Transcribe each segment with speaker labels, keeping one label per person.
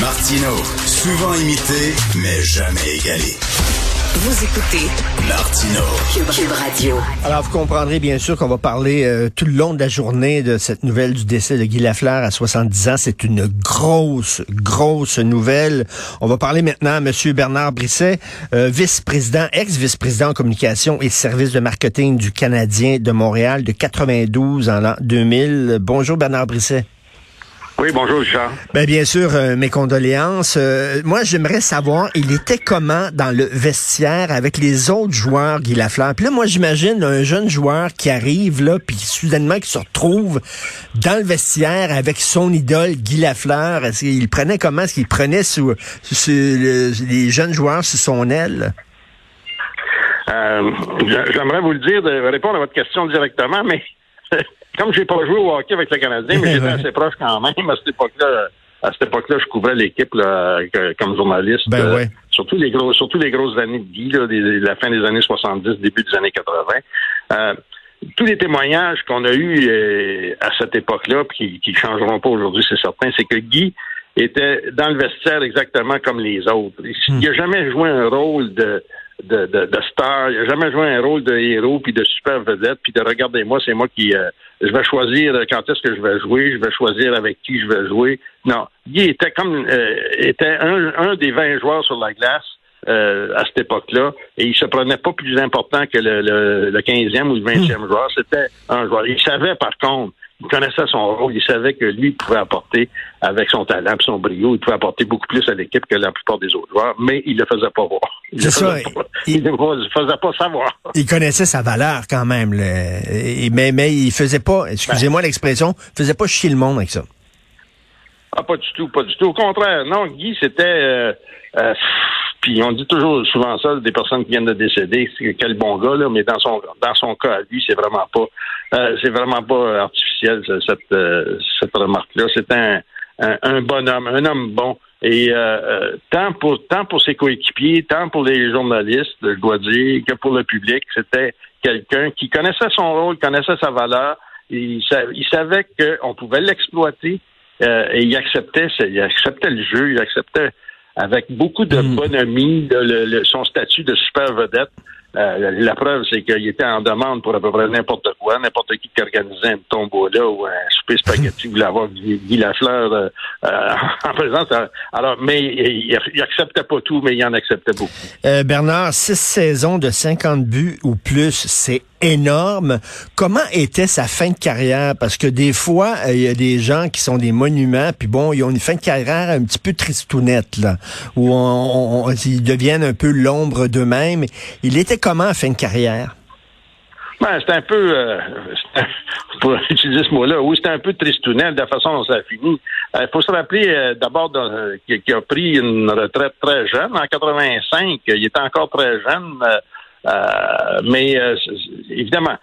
Speaker 1: Martino, souvent imité, mais jamais égalé.
Speaker 2: Vous écoutez
Speaker 1: Martino.
Speaker 2: Cube Radio.
Speaker 3: Alors, vous comprendrez bien sûr qu'on va parler euh, tout le long de la journée de cette nouvelle du décès de Guy Lafleur à 70 ans. C'est une grosse, grosse nouvelle. On va parler maintenant à M. Bernard Brisset, euh, vice-président, ex-vice-président en communication et services de marketing du Canadien de Montréal de 92 en l'an 2000. Bonjour Bernard Brisset.
Speaker 4: Oui, bonjour, Richard.
Speaker 3: Ben, bien sûr, euh, mes condoléances. Euh, moi, j'aimerais savoir, il était comment dans le vestiaire avec les autres joueurs, Guy Lafleur? Puis là, moi, j'imagine un jeune joueur qui arrive, là, puis soudainement qui se retrouve dans le vestiaire avec son idole, Guy Lafleur. Est-ce qu'il prenait comment? Est-ce qu'il prenait sous, les jeunes joueurs sous son aile?
Speaker 4: Euh, j'aimerais vous le dire, de répondre à votre question directement, mais comme j'ai pas joué au hockey avec le Canadien, mais j'étais assez proche quand même à cette époque-là. À cette époque-là, je couvrais l'équipe comme journaliste.
Speaker 3: Ben
Speaker 4: euh, surtout les gros, surtout les grosses années de Guy, là, la fin des années 70, début des années 80. Euh, tous les témoignages qu'on a eus euh, à cette époque-là, puis qui ne changeront pas aujourd'hui, c'est certain, c'est que Guy était dans le vestiaire exactement comme les autres. Il n'a hmm. jamais joué un rôle de de, de, de star. Il n'a jamais joué un rôle de héros puis de super vedette puis de regardez-moi, c'est moi qui euh, je vais choisir quand est-ce que je vais jouer, je vais choisir avec qui je vais jouer. Non, Guy était comme euh, était un, un des 20 joueurs sur la glace. Euh, à cette époque-là, et il se prenait pas plus important que le, le, le 15e ou le 20e joueur. C'était un joueur. Il savait, par contre, il connaissait son rôle, il savait que lui pouvait apporter, avec son talent et son brio, il pouvait apporter beaucoup plus à l'équipe que la plupart des autres joueurs, mais il le faisait pas voir.
Speaker 3: Il le faisait,
Speaker 4: pas, il, le faisait pas savoir.
Speaker 3: Il connaissait sa valeur quand même, mais, mais il faisait pas, excusez-moi l'expression, il faisait pas chier le monde avec ça.
Speaker 4: Ah, pas du tout, pas du tout. Au contraire, non, Guy, c'était... Euh, euh, puis on dit toujours souvent ça des personnes qui viennent de décéder, quel bon gars là, mais dans son dans son cas lui c'est vraiment pas euh, c'est vraiment pas artificiel cette euh, cette remarque là. C'est un, un, bonhomme, un homme bon et euh, tant pour tant pour ses coéquipiers, tant pour les journalistes, je dois dire, que pour le public, c'était quelqu'un qui connaissait son rôle, connaissait sa valeur. Il, il savait qu'on pouvait l'exploiter et il acceptait, il acceptait le jeu, il acceptait avec beaucoup de hmm. bonhomie, de, son statut de super vedette. Euh, la preuve, c'est qu'il était en demande pour à peu près n'importe quoi, n'importe qui qui organisait une tombola ou un souper spaghetti voulait avoir Guy Lafleur euh, euh, en présence. Alors, mais il, il, acceptait pas tout, mais il en acceptait beaucoup.
Speaker 3: Euh, Bernard, six saisons de 50 buts ou plus, c'est énorme. Comment était sa fin de carrière? Parce que des fois, il y a des gens qui sont des monuments, puis bon, ils ont une fin de carrière un petit peu tristounette, là, où on, ils deviennent un peu l'ombre d'eux-mêmes. Il était comment en fin de carrière?
Speaker 4: Ben, c'était un peu, euh, pour utiliser ce mot-là, oui, c'était un peu tristounette de la façon dont ça a fini. Il faut se rappeler euh, d'abord qu'il a pris une retraite très jeune, en 85. Il était encore très jeune. Euh, mais euh, évidemment,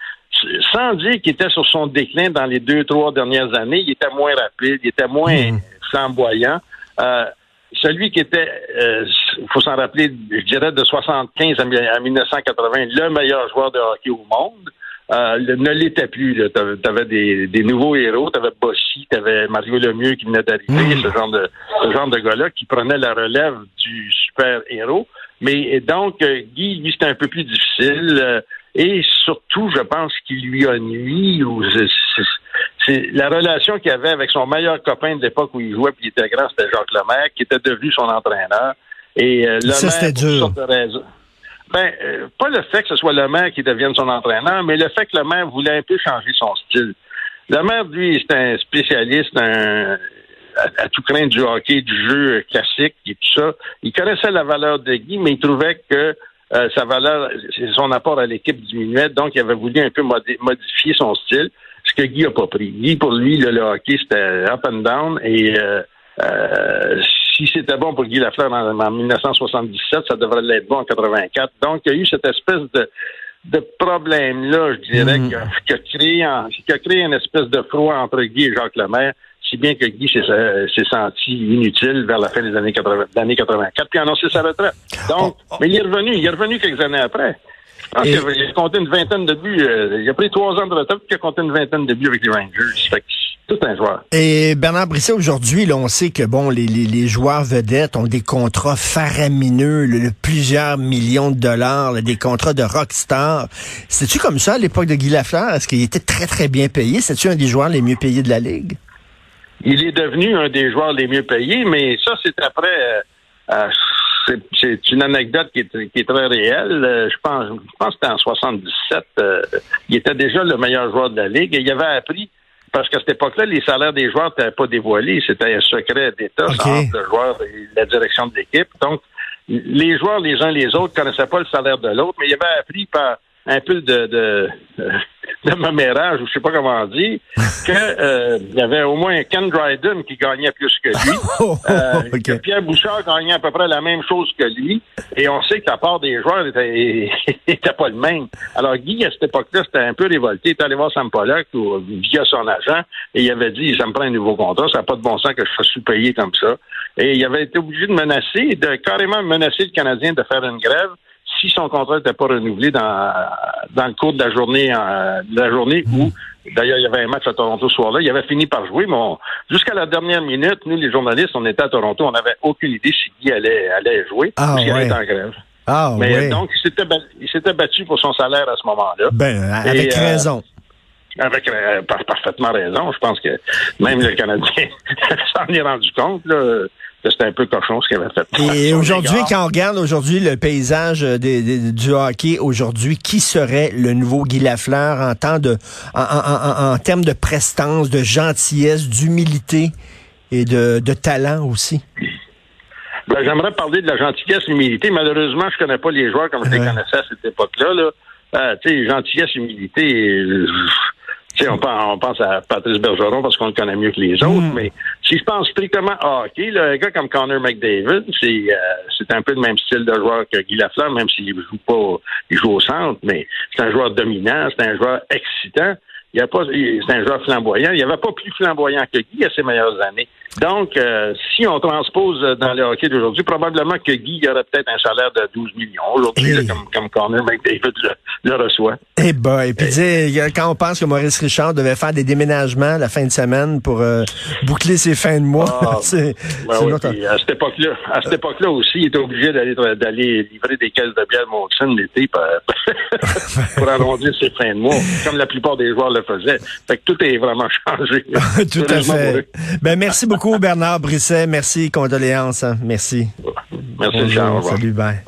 Speaker 4: sans dire qu'il était sur son déclin dans les deux, trois dernières années, il était moins rapide, il était moins hmm. flamboyant. Euh, celui qui était, il faut s'en rappeler, je dirais de 75 à 1980, le meilleur joueur de hockey au monde, ne l'était plus. Tu avais des, des, nouveaux héros, tu avais Bossy, tu avais Mario Lemieux qui venait d'arriver, hmm. ce genre de ce genre de gars-là qui prenait la relève du super héros. Mais donc, euh, Guy, lui, c'était un peu plus difficile. Euh, et surtout, je pense qu'il lui a nuit. C'est la relation qu'il avait avec son meilleur copain de l'époque où il jouait puis il était grand, c'était Jacques Lemaire, qui était devenu son entraîneur. Et euh,
Speaker 3: Ça, c'était dur.
Speaker 4: Ben, pas le fait que ce soit le maire qui devienne son entraîneur, mais le fait que le maire voulait un peu changer son style. Le maire, lui, c'est un spécialiste, un, à, tout craindre du hockey, du jeu classique et tout ça. Il connaissait la valeur de Guy, mais il trouvait que euh, sa valeur, son apport à l'équipe diminuait, donc il avait voulu un peu modifier son style, ce que Guy a pas pris. Guy, pour lui, le, hockey, c'était up and down, et euh, euh, si c'était bon pour Guy Lafleur en, 1977, ça devrait l'être bon en 84. Donc, il y a eu cette espèce de de problème-là, je dirais, mm. qui, a, créé qui a créé une espèce de froid entre Guy et Jacques Lemaire si bien que Guy s'est senti inutile vers la fin des années 80, 84, puis a annoncé sa retraite. Donc, oh, oh. mais il est revenu, il est revenu quelques années après. Je pense
Speaker 3: Et-
Speaker 4: qu'il a- il a compté une vingtaine de buts. euh, il a pris trois ans de retraite puis il a compté une vingtaine de buts avec les Rangers. Fait que c'est tout un joueur.
Speaker 3: Et Bernard Brisset, aujourd'hui, là, on sait que bon, les, les, les joueurs vedettes ont des contrats faramineux, plusieurs millions de dollars, là, des contrats de rockstar. C'était-tu comme ça à l'époque de Guy Lafleur? Est-ce qu'il était très, très bien payé? C'était-tu un des joueurs les mieux payés de la Ligue?
Speaker 4: Il est devenu un des joueurs les mieux payés, mais ça, c'est après. euh, euh, c'est- une anecdote qui est, qui est très réelle. Euh, je pense, je pense que c'était en 77. euh, il était déjà le meilleur joueur de la Ligue et il avait appris, parce qu'à cette époque-là, les salaires des joueurs n'étaient pas dévoilés. C'était un secret d'État entre le joueur et la direction de l'équipe. Donc, les joueurs, les uns les autres, connaissaient pas le salaire de l'autre, mais il avait appris par un peu de, de, de mamérage, ou je sais pas comment dire, que euh, il y avait au moins Ken Dryden qui gagnait plus que lui.
Speaker 3: Oh, oh,
Speaker 4: Euh, que Pierre Bouchard gagnait à peu près la même chose que lui. Et on sait que la part des joueurs était, était pas le même. Alors, Guy, à cette époque-là, c'était un peu révolté. Il est allé voir Sam Pollock ou, via son agent et il avait dit, ça me prend un nouveau contrat, ça n'a pas de bon sens que je sois sous-payé comme ça. Et il avait été obligé de menacer, de carrément menacer le Canadien de faire une grève si son contrat n'était pas renouvelé dans, dans le cours de la journée, euh, de la journée où D'ailleurs, il y avait un match à Toronto ce soir-là. Il avait fini par jouer, mais on- jusqu'à la dernière minute, nous, les journalistes, on était à Toronto. On n'avait aucune idée si Guy allait, allait jouer
Speaker 3: Ah,
Speaker 4: ou s'il allait
Speaker 3: ouais.
Speaker 4: être en grève.
Speaker 3: Ah,
Speaker 4: Mais
Speaker 3: ouais.
Speaker 4: donc, il s'était, il s'était battu pour son salaire à ce moment-là.
Speaker 3: ben, avec
Speaker 4: Et, euh,
Speaker 3: raison.
Speaker 4: Avec euh, par- parfaitement raison. Je pense que même le Canadien s'en est rendu compte là, que c'était un peu cochon ce qu'il avait fait.
Speaker 3: Et aujourd'hui, quand on regarde aujourd'hui le paysage euh, des- des- du hockey aujourd'hui, qui serait le nouveau Guy Lafleur en temps de, en, en- en- en termes de prestance, de gentillesse, d'humilité et de, de talent aussi?
Speaker 4: Ben, j'aimerais parler de la gentillesse et l'humilité. Malheureusement, je connais pas les joueurs comme je les
Speaker 3: Ouais.
Speaker 4: connaissais à cette époque-là. Là. Euh, tu sais, gentillesse, humilité. euh, on pense, on pense à Patrice Bergeron parce qu'on le connaît mieux que les autres,
Speaker 3: Mm.
Speaker 4: mais si je pense strictement à hockey, là, un gars comme Connor McDavid, c'est euh, c'est un peu le même style de joueur que Guy Lafleur, même s'il joue pas, il joue au centre, mais c'est un joueur dominant, c'est un joueur excitant. Il y a pas, c'est un joueur flamboyant. Il n'y avait pas plus flamboyant que Guy à ses meilleures années. Donc, euh, si on transpose euh, dans le hockey d'aujourd'hui, probablement que Guy aurait peut-être un salaire de 12 millions aujourd'hui,
Speaker 3: Hey.
Speaker 4: comme, comme Connor McDavid le, le reçoit.
Speaker 3: Eh ben, et puis sais, quand on pense que Maurice Richard devait faire des déménagements la fin de semaine pour euh, boucler ses fins de mois,
Speaker 4: Ah,
Speaker 3: c'est
Speaker 4: Ben
Speaker 3: c'est
Speaker 4: oui,
Speaker 3: notre-
Speaker 4: à cette époque-là, à cette époque-là aussi, il était obligé d'aller d'aller livrer des caisses de bière Molson l'été pour, pour arrondir ses fins de mois, comme la plupart des joueurs le faisaient. Fait que tout est vraiment changé.
Speaker 3: Tout à fait. Ben, merci beaucoup, Bernard Brisset. Merci, condoléances. hein. Merci.
Speaker 4: Merci,
Speaker 3: Bonjour,
Speaker 4: Charles.
Speaker 3: Salut, bye.